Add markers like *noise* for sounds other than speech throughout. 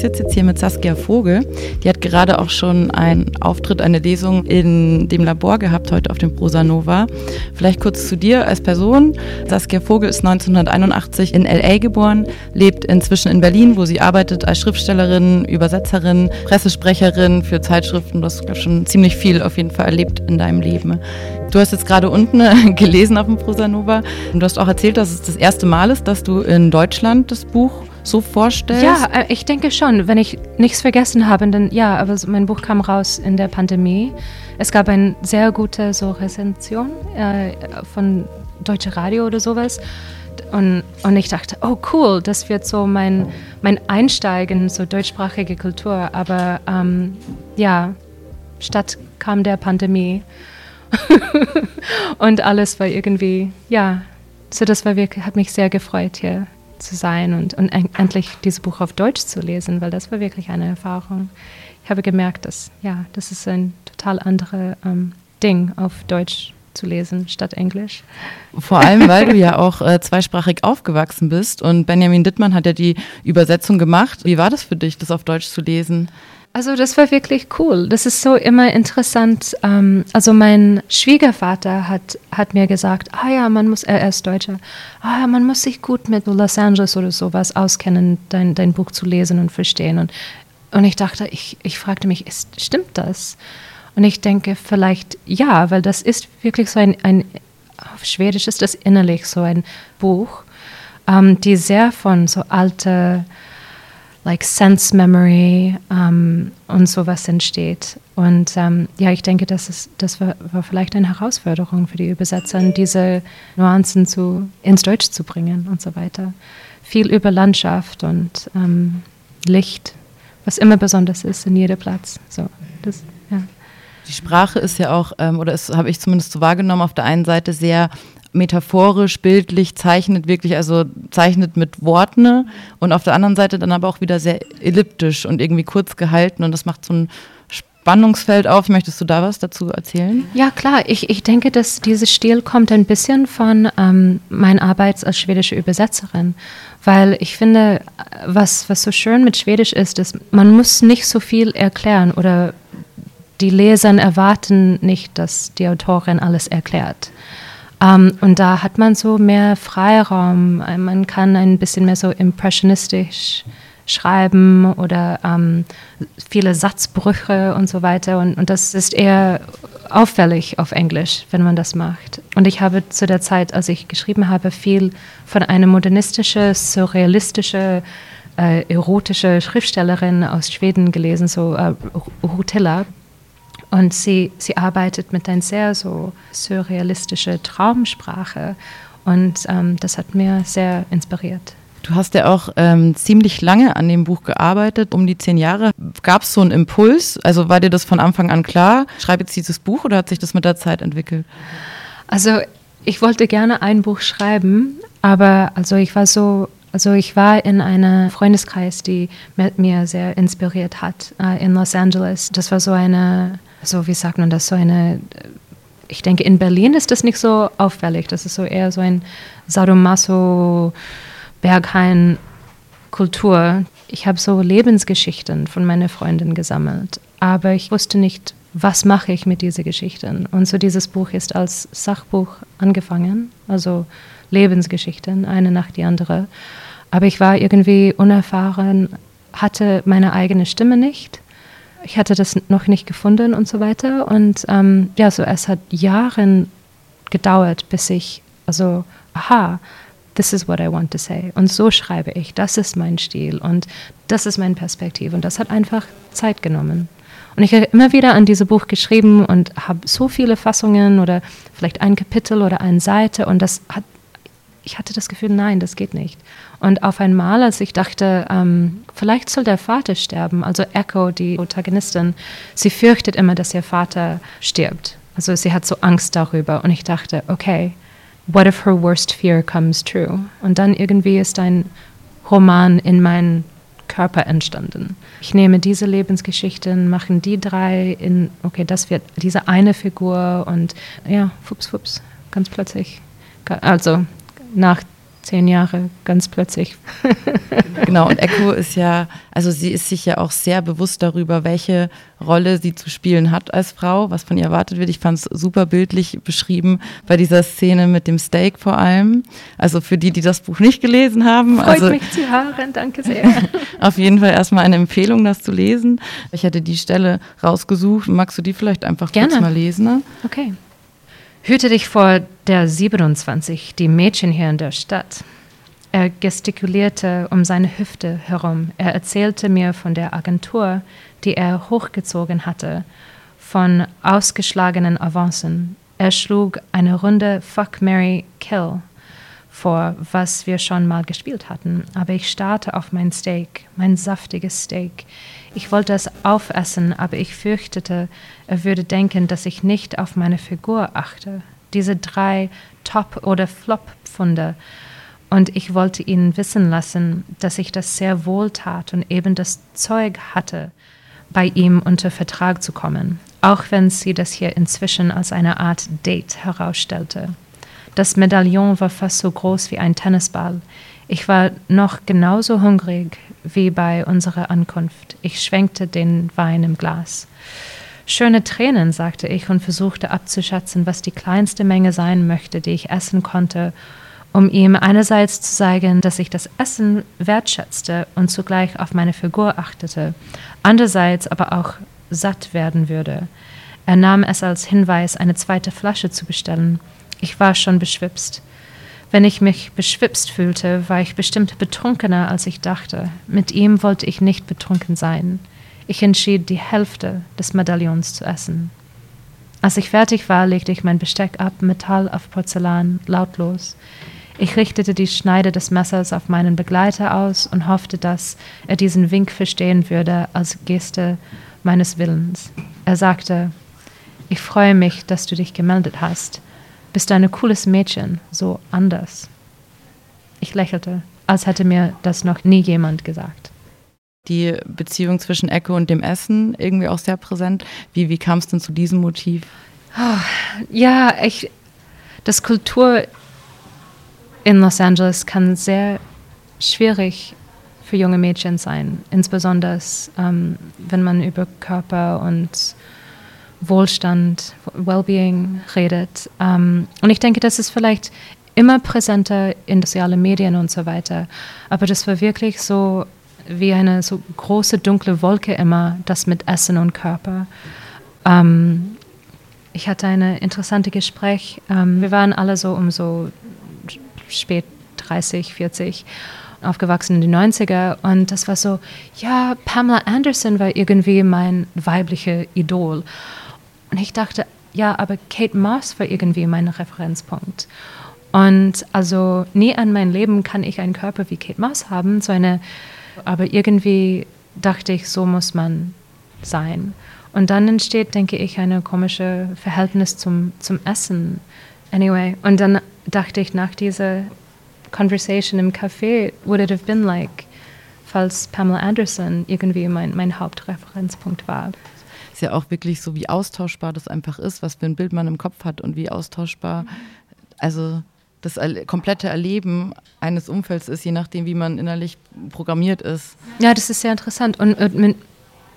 Sitze jetzt hier mit Saskia Vogel. Die hat gerade auch schon einen Auftritt, eine Lesung in dem Labor gehabt, heute auf dem Prosa Nova. Vielleicht kurz zu dir als Person. Saskia Vogel ist 1981 in L.A. geboren, lebt inzwischen in Berlin, wo sie arbeitet als Schriftstellerin, Übersetzerin, Pressesprecherin für Zeitschriften. Du hast schon ziemlich viel auf jeden Fall erlebt in deinem Leben. Du hast jetzt gerade unten *laughs* gelesen auf dem Prosa Nova. Du hast auch erzählt, dass es das erste Mal ist, dass du in Deutschland das Buch so vorstellst? Ja, äh, ich denke schon. Wenn ich nichts vergessen habe, dann ja, aber mein Buch kam raus in der Pandemie. Es gab eine sehr gute so Rezension äh, von Deutsche Radio oder sowas. Und, und ich dachte, oh cool, das wird so mein, mein Einsteigen in so deutschsprachige Kultur. Aber ähm, ja, statt kam der Pandemie *laughs* und alles war irgendwie, ja, so das war wirklich, hat mich sehr gefreut, hier zu sein und, und endlich dieses Buch auf Deutsch zu lesen, weil das war wirklich eine Erfahrung. Ich habe gemerkt, dass, ja, das ist ein total anderes ähm, Ding auf Deutsch zu lesen statt Englisch. Vor allem, weil du *laughs* ja auch äh, zweisprachig aufgewachsen bist und Benjamin Dittmann hat ja die Übersetzung gemacht. Wie war das für dich, das auf Deutsch zu lesen? Also das war wirklich cool. Das ist so immer interessant. Ähm, also mein Schwiegervater hat, hat mir gesagt, ah ja, man muss, er ist Deutscher, ah ja, man muss sich gut mit Los Angeles oder sowas auskennen, dein, dein Buch zu lesen und verstehen. Und, und ich dachte, ich, ich fragte mich, ist, stimmt das? Und ich denke vielleicht ja, weil das ist wirklich so ein, ein auf Schwedisch ist das innerlich so ein Buch, ähm, die sehr von so alte like Sense Memory um, und sowas entsteht. Und um, ja, ich denke, das, ist, das war, war, vielleicht eine Herausforderung für die Übersetzer, diese Nuancen zu, ins Deutsch zu bringen und so weiter. Viel über Landschaft und um, Licht, was immer besonders ist in jedem Platz. So, das, ja. Die Sprache ist ja auch, ähm, oder habe ich zumindest so wahrgenommen, auf der einen Seite sehr metaphorisch, bildlich, zeichnet wirklich, also zeichnet mit Worten und auf der anderen Seite dann aber auch wieder sehr elliptisch und irgendwie kurz gehalten und das macht so ein Spannungsfeld auf. Möchtest du da was dazu erzählen? Ja, klar. Ich, ich denke, dass dieses Stil kommt ein bisschen von ähm, meiner Arbeit als schwedische Übersetzerin. Weil ich finde, was, was so schön mit Schwedisch ist, ist, man muss nicht so viel erklären oder die Leser erwarten nicht, dass die Autorin alles erklärt. Um, ähm, und da hat man so mehr Freiraum. Man kann ein bisschen mehr so impressionistisch schreiben oder um, ähm, viele Satzbrüche und so weiter. Und, und das ist eher auffällig auf Englisch, wenn man das macht. Und ich habe zu der Zeit, als ich geschrieben habe, viel von einer modernistischen, surrealistischen, äh, erotische Schriftstellerin aus Schweden gelesen, so äh, Rutilla. Und sie, sie arbeitet mit einer sehr so surrealistische Traumsprache. Und ähm, das hat mir sehr inspiriert. Du hast ja auch ähm, ziemlich lange an dem Buch gearbeitet, um die zehn Jahre. Gab es so einen Impuls? Also war dir das von Anfang an klar? Schreibe jetzt dieses Buch oder hat sich das mit der Zeit entwickelt? Also ich wollte gerne ein Buch schreiben, aber also ich war so also ich war in einem Freundeskreis, die mit mir sehr inspiriert hat äh, in Los Angeles. Das war so eine so wie sagt man das, so eine, ich denke, in Berlin ist das nicht so auffällig. Das ist so eher so ein Sadomaso, Berghain Kultur. Ich habe so Lebensgeschichten von meiner Freundin gesammelt, aber ich wusste nicht, was mache ich mit diesen Geschichten. Und so dieses Buch ist als Sachbuch angefangen, also Lebensgeschichten, eine nach die andere. Aber ich war irgendwie unerfahren, hatte meine eigene Stimme nicht ich hatte das noch nicht gefunden und so weiter. Und ähm, ja, so es hat Jahre gedauert, bis ich, also, aha, this is what I want to say. Und so schreibe ich, das ist mein Stil und das ist meine Perspektive. Und das hat einfach Zeit genommen. Und ich habe immer wieder an dieses Buch geschrieben und habe so viele Fassungen oder vielleicht ein Kapitel oder eine Seite und das hat, ich hatte das Gefühl, nein, das geht nicht. Und auf einmal, als ich dachte, ähm, vielleicht soll der Vater sterben, also Echo, die Protagonistin, sie fürchtet immer, dass ihr Vater stirbt. Also sie hat so Angst darüber. Und ich dachte, okay, what if her worst fear comes true? Und dann irgendwie ist ein Roman in meinen Körper entstanden. Ich nehme diese Lebensgeschichten, mache die drei in, okay, das wird diese eine Figur und ja, fups, fups, ganz plötzlich. Also nach zehn Jahre ganz plötzlich. *laughs* genau, und Echo ist ja, also sie ist sich ja auch sehr bewusst darüber, welche Rolle sie zu spielen hat als Frau, was von ihr erwartet wird. Ich fand es super bildlich beschrieben bei dieser Szene mit dem Steak vor allem. Also für die, die das Buch nicht gelesen haben. Freut also, mich zu hören, danke sehr. *laughs* auf jeden Fall erstmal eine Empfehlung, das zu lesen. Ich hätte die Stelle rausgesucht. Magst du die vielleicht einfach Gerne. kurz mal lesen? Ne? Okay. Hüte dich vor der 27, die Mädchen hier in der Stadt. Er gestikulierte um seine Hüfte herum. Er erzählte mir von der Agentur, die er hochgezogen hatte, von ausgeschlagenen Avancen. Er schlug eine Runde Fuck, Mary, Kill vor, was wir schon mal gespielt hatten. Aber ich starrte auf mein Steak, mein saftiges Steak. Ich wollte es aufessen, aber ich fürchtete, er würde denken, dass ich nicht auf meine Figur achte. Diese drei Top- oder Flop-Pfunde. Und ich wollte ihnen wissen lassen, dass ich das sehr wohl tat und eben das Zeug hatte, bei ihm unter Vertrag zu kommen, auch wenn sie das hier inzwischen als eine Art Date herausstellte. Das Medaillon war fast so groß wie ein Tennisball. Ich war noch genauso hungrig wie bei unserer Ankunft. Ich schwenkte den Wein im Glas. Schöne Tränen, sagte ich und versuchte abzuschätzen, was die kleinste Menge sein möchte, die ich essen konnte, um ihm einerseits zu zeigen, dass ich das Essen wertschätzte und zugleich auf meine Figur achtete, andererseits aber auch satt werden würde. Er nahm es als Hinweis, eine zweite Flasche zu bestellen. Ich war schon beschwipst. Wenn ich mich beschwipst fühlte, war ich bestimmt betrunkener, als ich dachte. Mit ihm wollte ich nicht betrunken sein. Ich entschied, die Hälfte des Medaillons zu essen. Als ich fertig war, legte ich mein Besteck ab, Metall auf Porzellan, lautlos. Ich richtete die Schneide des Messers auf meinen Begleiter aus und hoffte, dass er diesen Wink verstehen würde als Geste meines Willens. Er sagte, ich freue mich, dass du dich gemeldet hast. Bist du ein cooles Mädchen, so anders. Ich lächelte, als hätte mir das noch nie jemand gesagt. Die Beziehung zwischen Echo und dem Essen irgendwie auch sehr präsent. Wie, wie kam es denn zu diesem Motiv? Oh, ja, ich, das Kultur in Los Angeles kann sehr schwierig für junge Mädchen sein, insbesondere ähm, wenn man über Körper und Wohlstand, Wellbeing redet. Ähm, und ich denke, das ist vielleicht immer präsenter in sozialen Medien und so weiter. Aber das war wirklich so wie eine so große dunkle Wolke immer, das mit Essen und Körper. Ähm, ich hatte ein interessantes Gespräch. Ähm, wir waren alle so um so spät 30, 40 aufgewachsen in den 90er und das war so, ja, Pamela Anderson war irgendwie mein weiblicher Idol. Und ich dachte, ja, aber Kate Moss war irgendwie mein Referenzpunkt. Und also nie an mein Leben kann ich einen Körper wie Kate Moss haben, so eine, aber irgendwie dachte ich, so muss man sein. Und dann entsteht, denke ich, ein komisches Verhältnis zum, zum Essen. Anyway, und dann dachte ich nach dieser Conversation im Café, would it have been like, falls Pamela Anderson irgendwie mein, mein Hauptreferenzpunkt war ja auch wirklich so, wie austauschbar das einfach ist, was für ein Bild man im Kopf hat und wie austauschbar, also das komplette Erleben eines Umfelds ist, je nachdem, wie man innerlich programmiert ist. Ja, das ist sehr interessant und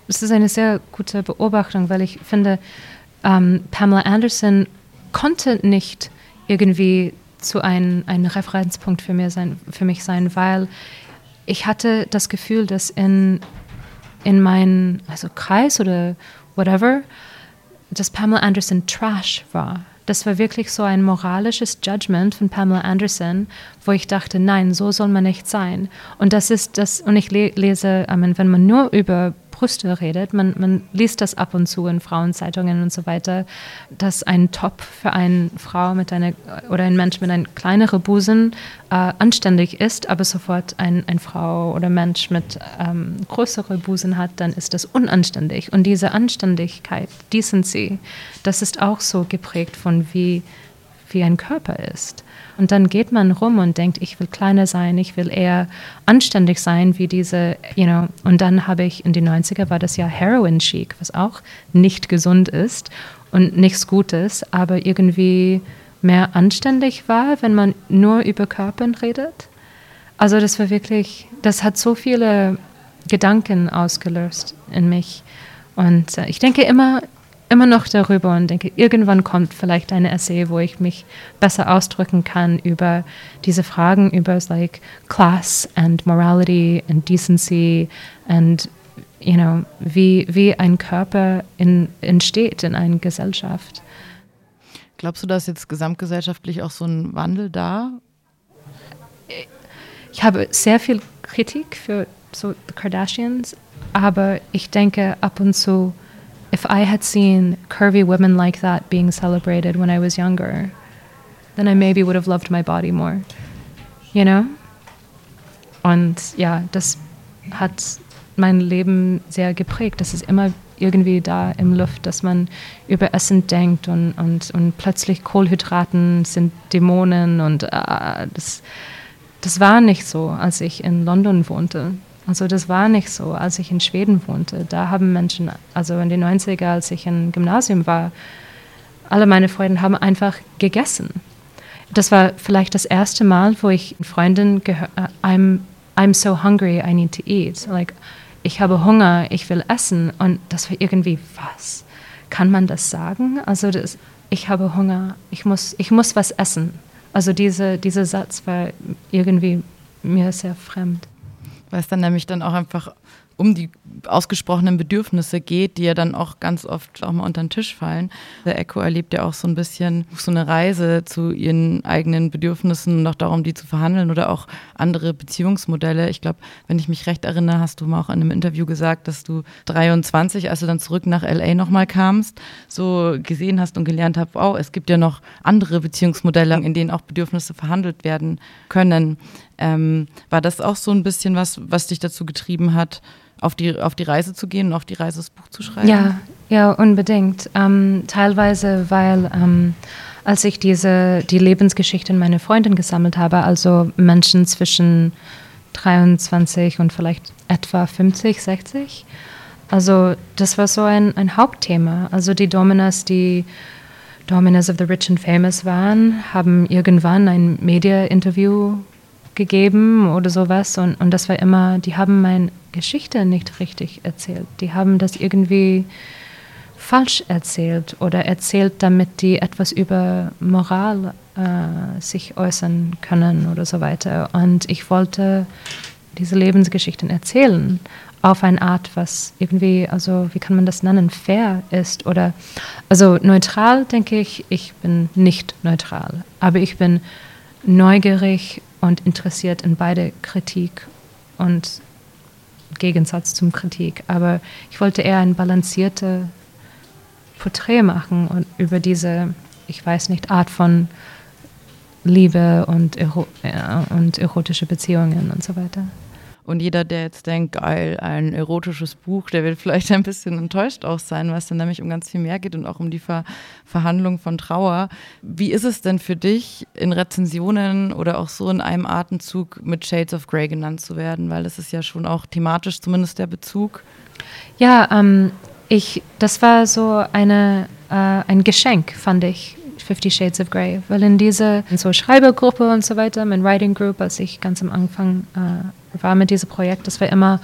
es ist eine sehr gute Beobachtung, weil ich finde, ähm, Pamela Anderson konnte nicht irgendwie zu einem, ein Referenzpunkt für, mir sein, für mich sein, weil ich hatte das Gefühl, dass in, in meinem also Kreis oder whatever, dass Pamela Anderson Trash war. Das war wirklich so ein moralisches Judgment von Pamela Anderson, wo ich dachte, nein, so soll man nicht sein. Und das ist das, und ich lese, wenn man nur über Brüste redet. Man, man liest das ab und zu in Frauenzeitungen und so weiter, dass ein Top für eine Frau mit einer oder ein Mensch mit einem kleineren Busen äh, anständig ist, aber sofort ein, ein Frau oder Mensch mit ähm, größeren Busen hat, dann ist das unanständig. Und diese Anständigkeit, Decency, das ist auch so geprägt von wie, wie ein Körper ist. Und dann geht man rum und denkt, ich will kleiner sein, ich will eher anständig sein wie diese, you know. Und dann habe ich in den 90er war das ja Heroin Chic, was auch nicht gesund ist und nichts Gutes, aber irgendwie mehr anständig war, wenn man nur über Körpern redet. Also das war wirklich, das hat so viele Gedanken ausgelöst in mich. Und äh, ich denke immer, immer noch darüber und denke, irgendwann kommt vielleicht eine Essay, wo ich mich besser ausdrücken kann über diese Fragen über like class and morality and decency and you know, wie, wie ein Körper in, entsteht in einer Gesellschaft. Glaubst du, dass jetzt gesamtgesellschaftlich auch so ein Wandel da? Ich habe sehr viel Kritik für so The Kardashians, aber ich denke ab und zu, if I had seen curvy women like that being celebrated when I was younger, then I maybe would have loved my body more. You know? Und ja, das hat mein Leben sehr geprägt. Das ist immer irgendwie da im Luft, dass man über Essen denkt und, und, und plötzlich Kohlenhydraten sind Dämonen und äh, das, das war nicht so, als ich in London wohnte. Also das war nicht so, als ich in Schweden wohnte. Da haben Menschen, also in den 90er, als ich im Gymnasium war, alle meine Freunde haben einfach gegessen. Das war vielleicht das erste Mal, wo ich Freundin gehört, äh, I'm, I'm so hungry, I need to eat. Like, ich habe Hunger, ich will essen. Und das war irgendwie, was? Kann man das sagen? Also das, ich habe Hunger, ich muss, ich muss was essen. Also diese, dieser Satz war irgendwie mir sehr fremd. Weil es dann nämlich dann auch einfach um die ausgesprochenen Bedürfnisse geht, die ja dann auch ganz oft auch mal unter den Tisch fallen. Der Echo erlebt ja auch so ein bisschen so eine Reise zu ihren eigenen Bedürfnissen und auch darum, die zu verhandeln oder auch andere Beziehungsmodelle. Ich glaube, wenn ich mich recht erinnere, hast du mal auch in einem Interview gesagt, dass du 23, als du dann zurück nach LA nochmal kamst, so gesehen hast und gelernt hast, wow, es gibt ja noch andere Beziehungsmodelle, in denen auch Bedürfnisse verhandelt werden können. Ähm, war das auch so ein bisschen was, was dich dazu getrieben hat, auf die, auf die Reise zu gehen und auf die Reise das Buch zu schreiben? Ja, ja, unbedingt. Ähm, teilweise, weil ähm, als ich diese, die Lebensgeschichten meiner Freundin gesammelt habe, also Menschen zwischen 23 und vielleicht etwa 50, 60, also das war so ein, ein Hauptthema. Also die Dominas, die Dominas of the Rich and Famous waren, haben irgendwann ein Media-Interview gegeben oder sowas und, und das war immer, die haben meine Geschichte nicht richtig erzählt. Die haben das irgendwie falsch erzählt oder erzählt, damit die etwas über Moral äh, sich äußern können oder so weiter. Und ich wollte diese Lebensgeschichten erzählen auf eine Art, was irgendwie, also wie kann man das nennen, fair ist oder also neutral denke ich, ich bin nicht neutral, aber ich bin neugierig und interessiert in beide Kritik und Gegensatz zum Kritik. Aber ich wollte eher ein balanciertes Porträt machen und über diese, ich weiß nicht, Art von Liebe und, Ero und erotische Beziehungen und so weiter. Und jeder, der jetzt denkt, geil, ein erotisches Buch, der wird vielleicht ein bisschen enttäuscht auch sein, weil es dann nämlich um ganz viel mehr geht und auch um die Ver Verhandlung von Trauer. Wie ist es denn für dich, in Rezensionen oder auch so in einem Atemzug mit Shades of Grey genannt zu werden? Weil das ist ja schon auch thematisch zumindest der Bezug. Ja, ähm, ich, das war so eine, äh, ein Geschenk, fand ich, Fifty Shades of Grey, weil in dieser so Schreibergruppe und so weiter, mein Writing Group, als ich ganz am Anfang äh, war mit diesem Projekt, das war immer,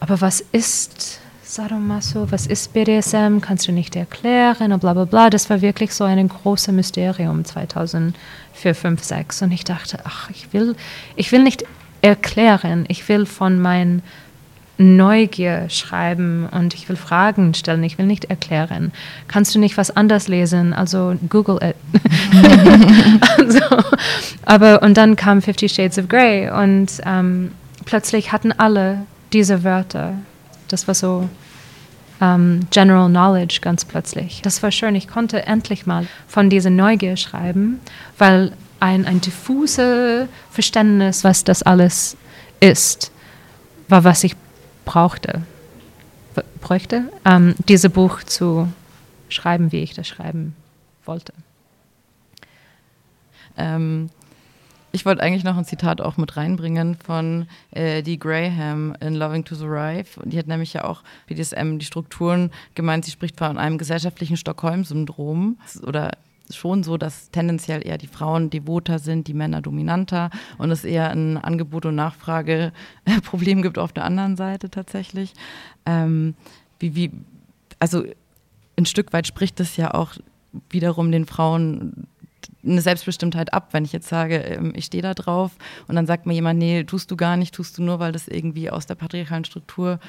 aber was ist Sadomaso, was ist BDSM, kannst du nicht erklären und bla bla bla. Das war wirklich so ein großes Mysterium 2004, 5, 6 und ich dachte, ach, ich will, ich will nicht erklären, ich will von meinen Neugier schreiben und ich will Fragen stellen, ich will nicht erklären. Kannst du nicht was anders lesen? Also Google it. *laughs* *laughs* also, aber und dann kam Fifty Shades of Grey und ähm, plötzlich hatten alle diese Wörter. Das war so ähm, General Knowledge ganz plötzlich. Das war schön. Ich konnte endlich mal von dieser Neugier schreiben, weil ein, ein diffuses Verständnis, was das alles ist, war, was ich brauchte, bräuchte, ähm, dieses Buch zu schreiben, wie ich das schreiben wollte. Ähm, ich wollte eigentlich noch ein Zitat auch mit reinbringen von äh, Dee Graham in Loving to Thrive. Die hat nämlich ja auch BDSM, die Strukturen gemeint, sie spricht von einem gesellschaftlichen Stockholm-Syndrom oder schon so, dass tendenziell eher die Frauen devoter sind, die Männer dominanter und es eher ein Angebot- und Nachfrage-Problem *laughs* gibt auf der anderen Seite tatsächlich. Ähm, wie, wie, also ein Stück weit spricht es ja auch wiederum den Frauen eine Selbstbestimmtheit ab, wenn ich jetzt sage, ähm, ich stehe da drauf und dann sagt mir jemand, nee, tust du gar nicht, tust du nur, weil das irgendwie aus der patriarchalen Struktur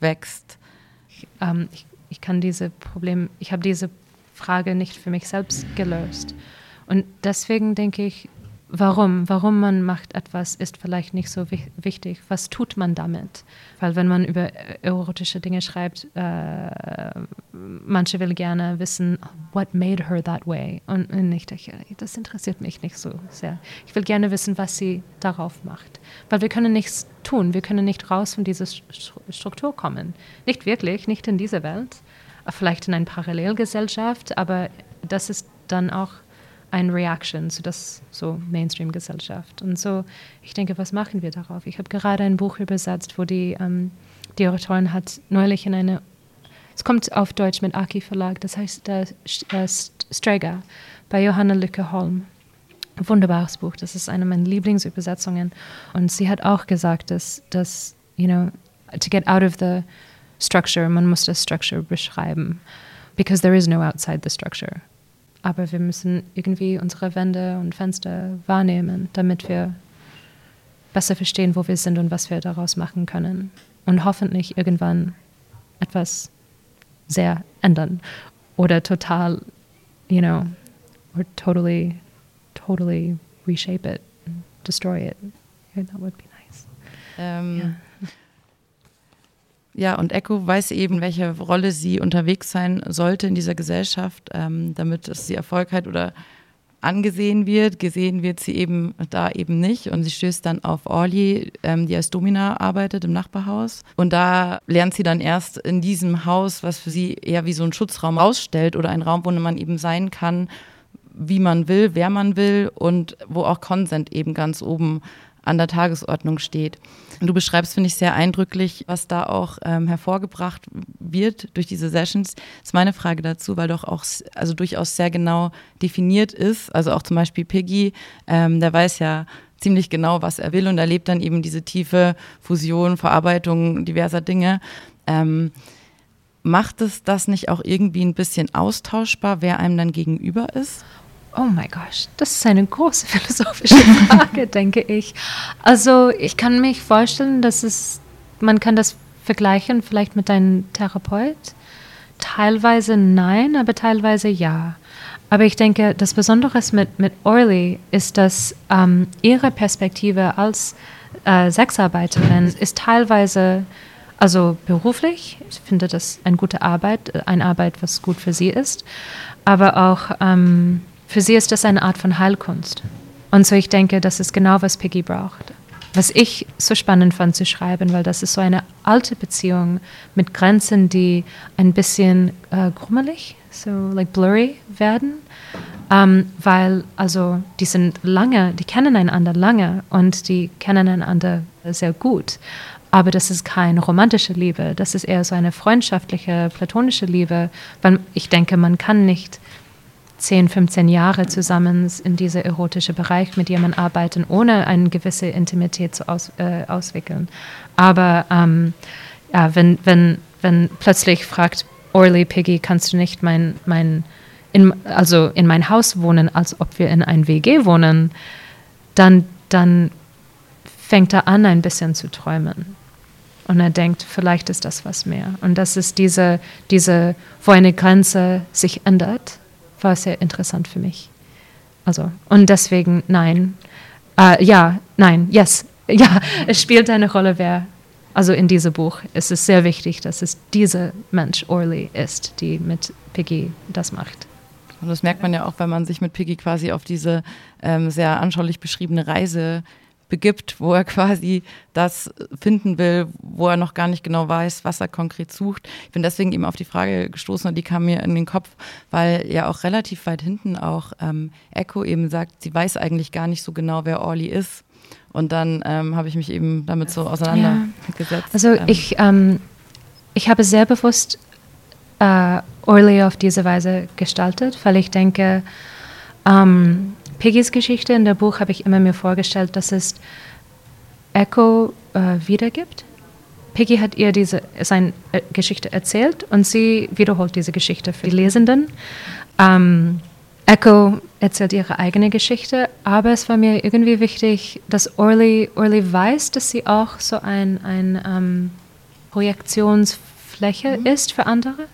wächst. Ich, ähm, ich, ich kann diese Problem, ich habe diese Frage nicht für mich selbst gelöst. Und deswegen denke ich, warum, warum man macht etwas, ist vielleicht nicht so wichtig. Was tut man damit? Weil wenn man über erotische Dinge schreibt, äh, manche will gerne wissen, what made her that way? Und, und ich denke, das interessiert mich nicht so sehr. Ich will gerne wissen, was sie darauf macht. Weil wir können nichts tun. Wir können nicht raus von dieser Struktur kommen. Nicht wirklich, nicht in dieser Welt. Vielleicht in einer Parallelgesellschaft, aber das ist dann auch ein Reaction zu das so Mainstream-Gesellschaft. Und so, ich denke, was machen wir darauf? Ich habe gerade ein Buch übersetzt, wo die, ähm, die Autorin hat neulich in eine, es kommt auf Deutsch mit Aki Verlag, das heißt äh, äh, Streger bei Johanna Lücke Holm. Wunderbares Buch, das ist eine meiner Lieblingsübersetzungen. Und sie hat auch gesagt, dass, dass you know, to get out of the structure, man muss das Structure beschreiben. Because there is no outside the structure. Aber wir müssen irgendwie unsere Wände und Fenster wahrnehmen, damit wir besser verstehen, wo wir sind und was wir daraus machen können. Und hoffentlich irgendwann etwas sehr ändern oder total, you know, or totally, totally reshape it, destroy it. That would be nice. Ähm, yeah. Ja, und Echo weiß eben, welche Rolle sie unterwegs sein sollte in dieser Gesellschaft, ähm, damit es sie Erfolg hat oder angesehen wird. Gesehen wird sie eben da eben nicht. Und sie stößt dann auf Orly, ähm, die als Domina arbeitet im Nachbarhaus. Und da lernt sie dann erst in diesem Haus, was für sie eher wie so ein Schutzraum ausstellt oder ein Raum, wo man eben sein kann, wie man will, wer man will und wo auch Consent eben ganz oben an der Tagesordnung steht. Du beschreibst, finde ich, sehr eindrücklich, was da auch ähm, hervorgebracht wird durch diese Sessions. Das ist meine Frage dazu, weil doch auch also durchaus sehr genau definiert ist. Also auch zum Beispiel Piggy, ähm, der weiß ja ziemlich genau, was er will und erlebt dann eben diese tiefe Fusion, Verarbeitung diverser Dinge. Ähm, macht es das nicht auch irgendwie ein bisschen austauschbar, wer einem dann gegenüber ist? Oh mein Gott, das ist eine große *laughs* philosophische Frage, denke ich. Also ich kann mich vorstellen, dass es, man kann das vergleichen vielleicht mit einem Therapeut. Teilweise nein, aber teilweise ja. Aber ich denke, das Besondere mit, mit Orly ist, dass ähm, ihre Perspektive als äh, Sexarbeiterin ist teilweise, also beruflich, ich finde das eine gute Arbeit, eine Arbeit, was gut für sie ist, aber auch ähm, für sie ist das eine Art von Heilkunst. Und so ich denke, das ist genau, was Piggy braucht. Was ich so spannend fand zu schreiben, weil das ist so eine alte Beziehung mit Grenzen, die ein bisschen äh, grummelig, so like blurry werden. Ähm, weil also die sind lange, die kennen einander lange und die kennen einander sehr gut. Aber das ist keine romantische Liebe, das ist eher so eine freundschaftliche, platonische Liebe, weil ich denke, man kann nicht 10, 15 Jahre zusammen in diesem erotischen Bereich mit jemandem arbeiten, ohne eine gewisse Intimität zu aus, äh, auswickeln. Aber ähm, ja, wenn, wenn, wenn plötzlich fragt Orly Piggy, kannst du nicht mein, mein in, also in mein Haus wohnen, als ob wir in ein WG wohnen, dann, dann fängt er an, ein bisschen zu träumen. Und er denkt, vielleicht ist das was mehr. Und das ist diese, diese, wo eine Grenze sich ändert war sehr interessant für mich. Also, und deswegen nein. Äh, ja, nein, yes. *laughs* Ja, es spielt eine Rolle, wer, also in diesem Buch ist es sehr wichtig, dass es dieser Mensch, Orly, ist, die mit Piggy das macht. Und das merkt man ja auch, wenn man sich mit Piggy quasi auf diese ähm, sehr anschaulich beschriebene Reise begibt, wo er quasi das finden will, wo er noch gar nicht genau weiß, was er konkret sucht. Ich bin deswegen eben auf die Frage gestoßen und die kam mir in den Kopf, weil ja auch relativ weit hinten auch ähm, Echo eben sagt, sie weiß eigentlich gar nicht so genau, wer Orly ist. Und dann ähm, habe ich mich eben damit so auseinandergesetzt. Ja. Also ähm. ich, ähm, ich habe sehr bewusst äh, Orly auf diese Weise gestaltet, weil ich denke, Ähm, Piggys Geschichte in der Buch habe ich immer mir vorgestellt, dass es Echo äh, wiedergibt. Piggy hat ihr diese seine äh, Geschichte erzählt und sie wiederholt diese Geschichte für die Lesenden. Ähm, Echo erzählt ihre eigene Geschichte, aber es war mir irgendwie wichtig, dass Orly, Orly weiß, dass sie auch so ein, ein ähm, Projektionsfläche mhm. ist für andere.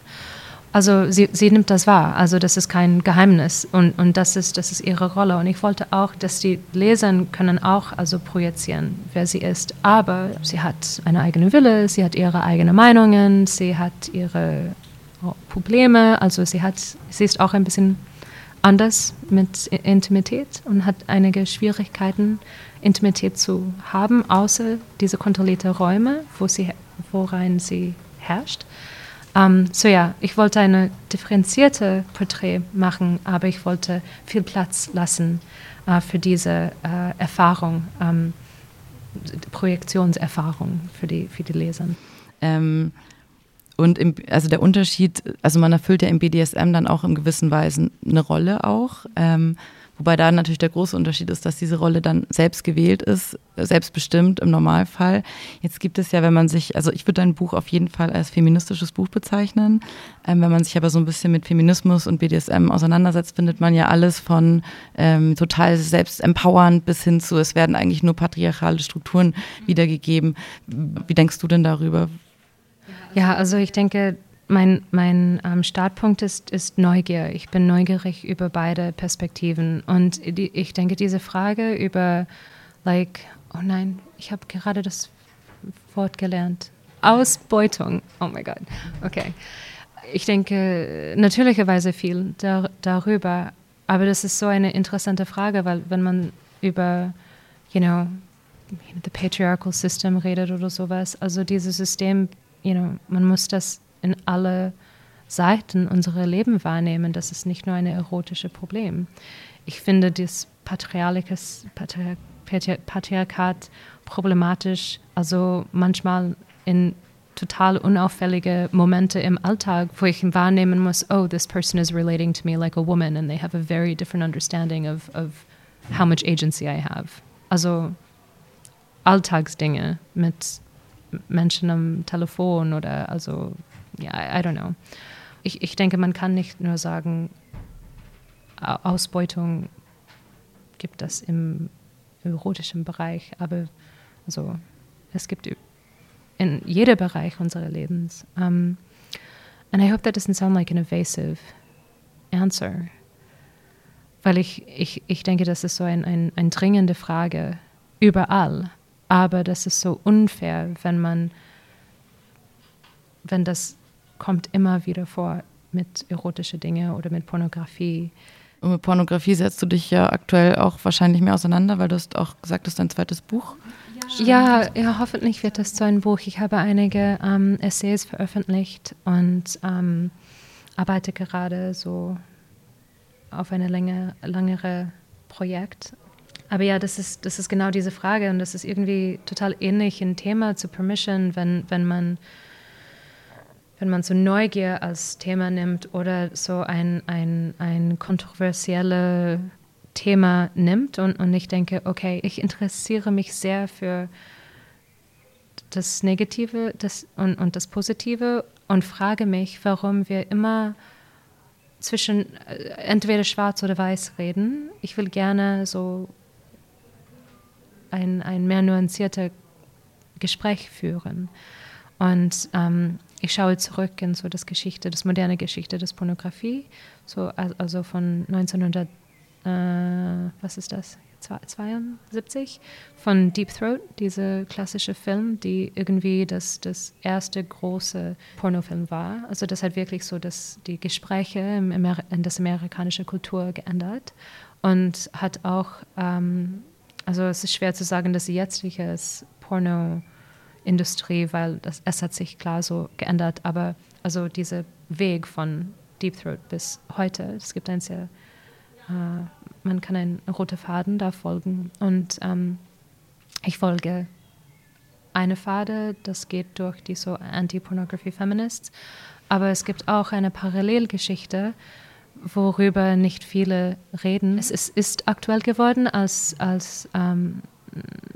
Also sie, sie nimmt das wahr, also das ist kein Geheimnis und, und das, ist, das ist ihre Rolle. Und ich wollte auch, dass die Leser können auch also projizieren, wer sie ist. Aber sie hat eine eigene Wille, sie hat ihre eigenen Meinungen, sie hat ihre oh, Probleme, also sie, hat, sie ist auch ein bisschen anders mit Intimität und hat einige Schwierigkeiten, Intimität zu haben, außer diese kontrollierte Räume, wo sie, worein sie herrscht. Um, ähm, so ja, ich wollte eine differenzierte Porträt machen, aber ich wollte viel Platz lassen uh, für diese uh, Erfahrung, um, ähm, Projektionserfahrung für die, für die Leser. Ähm, und im, also der Unterschied, also man erfüllt ja im BDSM dann auch in gewissen Weisen eine Rolle auch. Ähm, Wobei da natürlich der große Unterschied ist, dass diese Rolle dann selbst gewählt ist, selbstbestimmt im Normalfall. Jetzt gibt es ja, wenn man sich, also ich würde dein Buch auf jeden Fall als feministisches Buch bezeichnen. Ähm, wenn man sich aber so ein bisschen mit Feminismus und BDSM auseinandersetzt, findet man ja alles von ähm, total selbstempowernd bis hin zu, es werden eigentlich nur patriarchale Strukturen wiedergegeben. Wie denkst du denn darüber? Ja, also ich denke, mein, mein ähm, Startpunkt ist, ist Neugier. Ich bin neugierig über beide Perspektiven. Und die, ich denke, diese Frage über, like, oh nein, ich habe gerade das Wort gelernt. Ausbeutung. Oh mein Gott. Okay. Ich denke natürlicherweise viel dar darüber. Aber das ist so eine interessante Frage, weil wenn man über, you know, the patriarchal system redet oder sowas, also dieses System, you know, man muss das in alle Seiten unserer Leben wahrnehmen. Das ist nicht nur ein erotisches Problem. Ich finde das Patriarchis, Patri Patriarchat problematisch, also manchmal in total unauffällige Momente im Alltag, wo ich wahrnehmen muss, oh, this person is relating to me like a woman and they have a very different understanding of, of how much agency I have. Also Alltagsdinge mit Menschen am Telefon oder also ja, I, I don't know. Ich, ich denke, man kann nicht nur sagen, Ausbeutung gibt es im erotischen Bereich, aber also, es gibt in jedem Bereich unseres Lebens. Um, and I hope that doesn't sound like an evasive answer. Weil ich, ich, ich denke, das ist so eine ein, ein dringende Frage überall. Aber das ist so unfair, wenn man, wenn das kommt immer wieder vor mit erotischen Dingen oder mit Pornografie. Und mit Pornografie setzt du dich ja aktuell auch wahrscheinlich mehr auseinander, weil du hast auch gesagt, du hast dein zweites Buch. Ja, ja, hoffentlich wird das so ein Buch. Ich habe einige ähm, Essays veröffentlicht und ähm, arbeite gerade so auf eine länger, längere Projekt. Aber ja, das ist, das ist genau diese Frage und das ist irgendwie total ähnlich ein Thema zu Permission, wenn, wenn man wenn man so Neugier als Thema nimmt oder so ein, ein, ein kontroversielles Thema nimmt und, und ich denke, okay, ich interessiere mich sehr für das Negative das, und, und das Positive und frage mich, warum wir immer zwischen äh, entweder schwarz oder weiß reden. Ich will gerne so ein, ein mehr nuanciertes Gespräch führen. Und ähm, ich schaue zurück in so das Geschichte, das moderne Geschichte des Pornografie, so also von 1900, äh, was ist das? 72 von Deep Throat, dieser klassische Film, die irgendwie das, das erste große Pornofilm war. Also das hat wirklich so das, die Gespräche im in das amerikanische Kultur geändert und hat auch, ähm, also es ist schwer zu sagen, dass jetziges Porno Industrie, weil das, es hat sich klar so geändert, aber also dieser Weg von Deep Throat bis heute, es gibt ein sehr, äh, man kann einen roten Faden da folgen. Und ähm, ich folge eine Pfade, das geht durch die so Anti-Pornography Feminists, aber es gibt auch eine Parallelgeschichte, worüber nicht viele reden. Es ist, ist aktuell geworden, als, als ähm,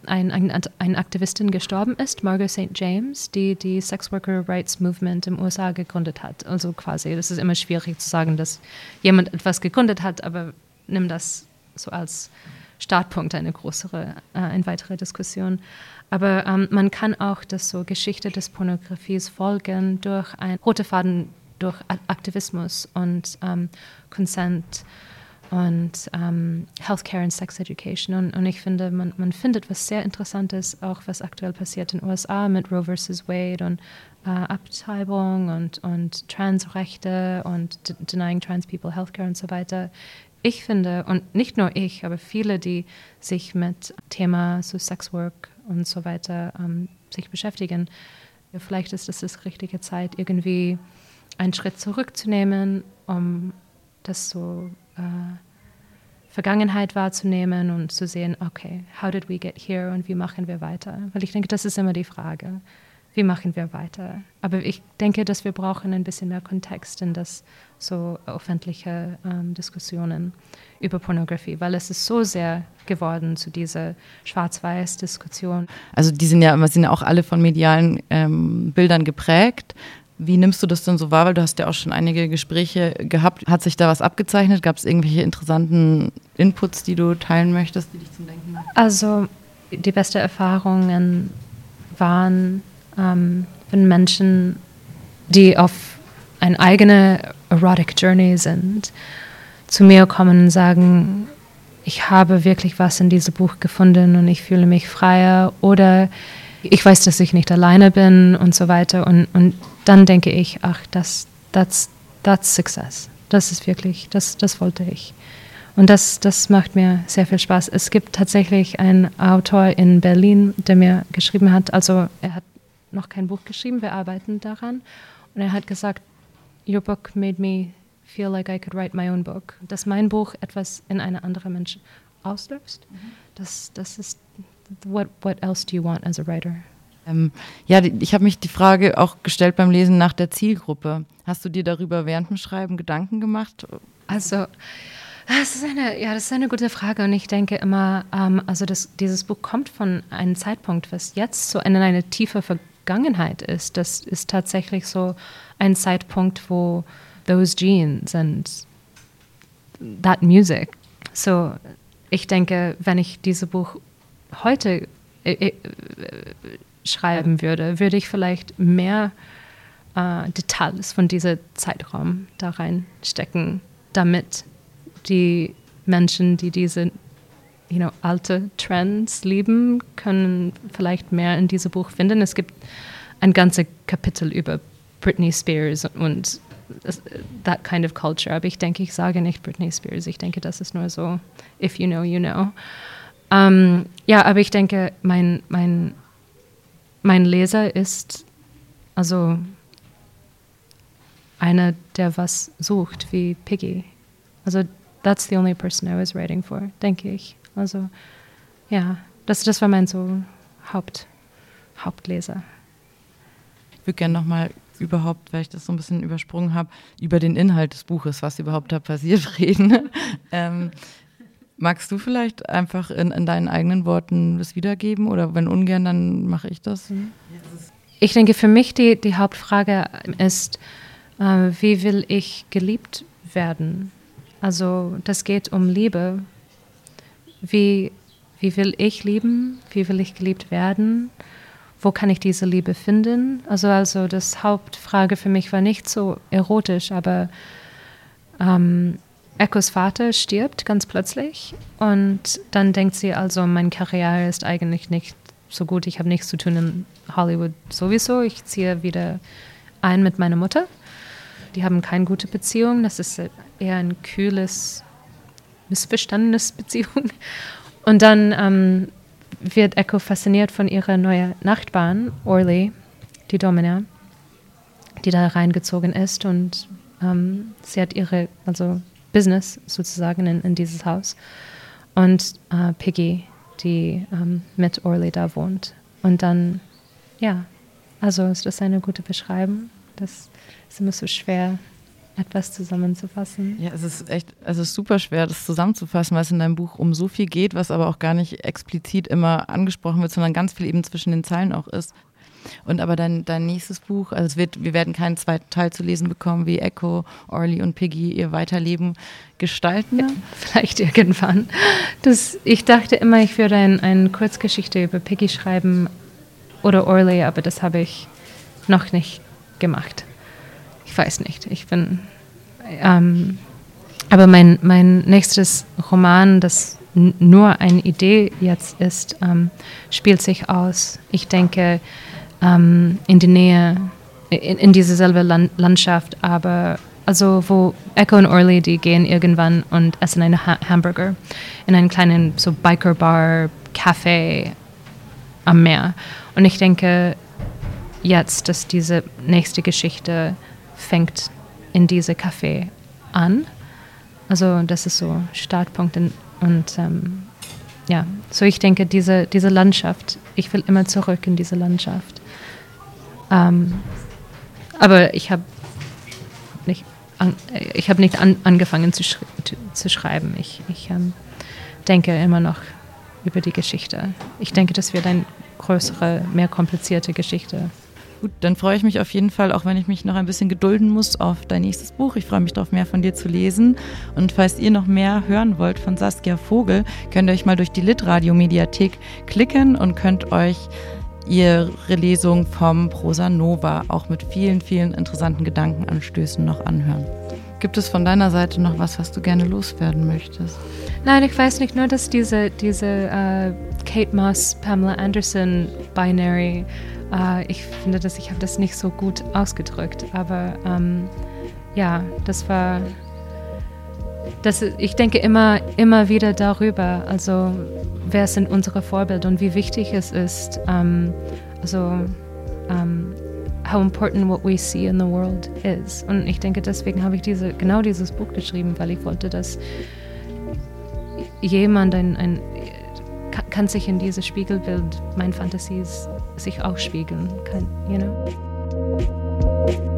ein, ein, ein Aktivistin gestorben ist, Margot St. James, die die Sex Worker Rights Movement im USA gegründet hat. Also quasi, das ist immer schwierig zu sagen, dass jemand etwas gegründet hat, aber nimm das so als Startpunkt eine größere, äh, eine weitere Diskussion. Aber ähm, man kann auch das so Geschichte des Pornografies folgen durch ein rote Faden durch Aktivismus und ähm, Consent und ähm, Healthcare und Sex Education. Und, und ich finde, man, man, findet was sehr Interessantes, auch was aktuell passiert in den USA mit Roe versus Wade und äh, Abtreibung und, und Transrechte und Denying Trans People Healthcare und so weiter. Ich finde, und nicht nur ich, aber viele, die sich mit Thema so Sexwork und so weiter ähm, sich beschäftigen, vielleicht ist es das richtige Zeit, irgendwie einen Schritt zurückzunehmen, um das so äh, Vergangenheit wahrzunehmen und zu sehen, okay, how did we get here und wie machen wir weiter? Weil ich denke, das ist immer die Frage. Wie machen wir weiter? Aber ich denke, dass wir brauchen ein bisschen mehr Kontext in das so öffentliche ähm, Diskussionen über Pornografie, weil es ist so sehr geworden zu dieser Schwarz-Weiß-Diskussion. Also die sind ja, sind ja auch alle von medialen ähm, Bildern geprägt. Wie nimmst du das denn so wahr? Weil du hast ja auch schon einige Gespräche gehabt. Hat sich da was abgezeichnet? Gab es irgendwelche interessanten Inputs, die du teilen möchtest, die dich zum Denken machen? Also die besten Erfahrungen waren, ähm, wenn Menschen, die auf eine eigene Erotic Journey sind, zu mir kommen und sagen, ich habe wirklich was in diesem Buch gefunden und ich fühle mich freier oder ich weiß, dass ich nicht alleine bin und so weiter. Und, und dann denke ich, ach, das, that's, that's Success. Das ist wirklich, das, das wollte ich. Und das, das macht mir sehr viel Spaß. Es gibt tatsächlich einen Autor in Berlin, der mir geschrieben hat, also er hat noch kein Buch geschrieben, wir arbeiten daran. Und er hat gesagt, Your book made me feel like I could write my own book. Dass mein Buch etwas in eine andere Mensch auslöst, mhm. das, das ist what, what else do you want as a writer? Ähm, ja, ich habe mich die Frage auch gestellt beim Lesen nach der Zielgruppe. Hast du dir darüber während dem Schreiben Gedanken gemacht? Also, das ist eine, ja, das ist eine gute Frage und ich denke immer, ähm, also das, dieses Buch kommt von einem Zeitpunkt, was jetzt so in eine tiefe Vergangenheit ist. Das ist tatsächlich so ein Zeitpunkt, wo those genes and that music. So, ich denke, wenn ich dieses Buch heute äh, äh, schreiben würde, würde ich vielleicht mehr äh, Details von diesem Zeitraum da reinstecken, damit die Menschen, die diese you know, alte Trends lieben, können vielleicht mehr in diesem Buch finden. Es gibt ein ganzes Kapitel über Britney Spears und that kind of culture. Aber ich denke, ich sage nicht Britney Spears. Ich denke, das ist nur so, if you know, you know. Ähm, ja, aber ich denke, mein, mein, mein Leser ist also einer, der was sucht, wie Piggy. Also, that's the only person I was writing for, denke ich. Also, ja, das, das war mein so Haupt, Hauptleser. Ich würde gerne nochmal überhaupt, weil ich das so ein bisschen übersprungen habe, über den Inhalt des Buches, was überhaupt da passiert, *laughs* reden. ähm, Magst du vielleicht einfach in, in, deinen eigenen Worten das wiedergeben oder wenn ungern, dann mache ich das? Ich denke, für mich die, die Hauptfrage ist, äh, wie will ich geliebt werden? Also das geht um Liebe. Wie, wie will ich lieben? Wie will ich geliebt werden? Wo kann ich diese Liebe finden? Also, also das Hauptfrage für mich war nicht so erotisch, aber ähm, Echos Vater stirbt ganz plötzlich und dann denkt sie also, meine Karriere ist eigentlich nicht so gut, ich habe nichts zu tun in Hollywood sowieso, ich ziehe wieder ein mit meiner Mutter. Die haben keine gute Beziehung, das ist eher ein kühles, missverstandenes Beziehung. Und dann ähm, wird Echo fasziniert von ihrer neuen Nachbarn, Orly, die Domina, die da reingezogen ist und ähm, sie hat ihre, also Business sozusagen in, in dieses Haus. Und äh, Piggy, die ähm, mit Orly da wohnt. Und dann, ja, also ist das eine gute Beschreibung. Das ist immer so schwer etwas zusammenzufassen. Ja, es ist echt, es ist super schwer, das zusammenzufassen, weil es in deinem Buch um so viel geht, was aber auch gar nicht explizit immer angesprochen wird, sondern ganz viel eben zwischen den Zeilen auch ist. Und aber dein, dein nächstes Buch, also es wird, wir werden keinen zweiten Teil zu lesen bekommen, wie Echo, Orly und Piggy ihr Weiterleben gestalten. Ja, vielleicht irgendwann. Das, ich dachte immer, ich würde ein, eine Kurzgeschichte über Piggy schreiben oder Orly, aber das habe ich noch nicht gemacht. Ich weiß nicht. Ich bin. Ähm, aber mein, mein nächstes Roman, das nur eine Idee jetzt ist, ähm, spielt sich aus. Ich denke, ähm, in die Nähe, in, in dieselbe Land Landschaft, aber also wo Echo und Orly, die gehen irgendwann und essen einen ha Hamburger in einem kleinen so Biker-Bar, Café am Meer. Und ich denke jetzt, dass diese nächste Geschichte fängt in diese Café an. Also das ist so Startpunkt in, und ähm, ja, so ich denke, diese, diese Landschaft, ich will immer zurück in diese Landschaft. Ähm, aber ich habe nicht, an, ich hab nicht an, angefangen zu, sch zu schreiben. Ich, ich ähm, denke immer noch über die Geschichte. Ich denke, das wird eine größere, mehr komplizierte Geschichte. Gut, dann freue ich mich auf jeden Fall, auch wenn ich mich noch ein bisschen gedulden muss, auf dein nächstes Buch. Ich freue mich darauf, mehr von dir zu lesen. Und falls ihr noch mehr hören wollt von Saskia Vogel, könnt ihr euch mal durch die Litradio-Mediathek klicken und könnt euch ihre Lesung vom Prosa Nova auch mit vielen, vielen interessanten Gedankenanstößen noch anhören. Gibt es von deiner Seite noch was, was du gerne loswerden möchtest? Nein, ich weiß nicht nur, dass diese, diese uh, Kate Moss, Pamela Anderson Binary, uh, ich finde, dass ich habe das nicht so gut ausgedrückt, aber ähm, ja, das war, das, ich denke immer, immer wieder darüber, also wer sind unsere Vorbilder und wie wichtig es ist, um, also um, how important what we see in the world is. Und ich denke, deswegen habe ich diese, genau dieses Buch geschrieben, weil ich wollte, dass jemand ein, ein kann sich in dieses Spiegelbild, mein Fantasies, sich auch spiegeln kann, you know?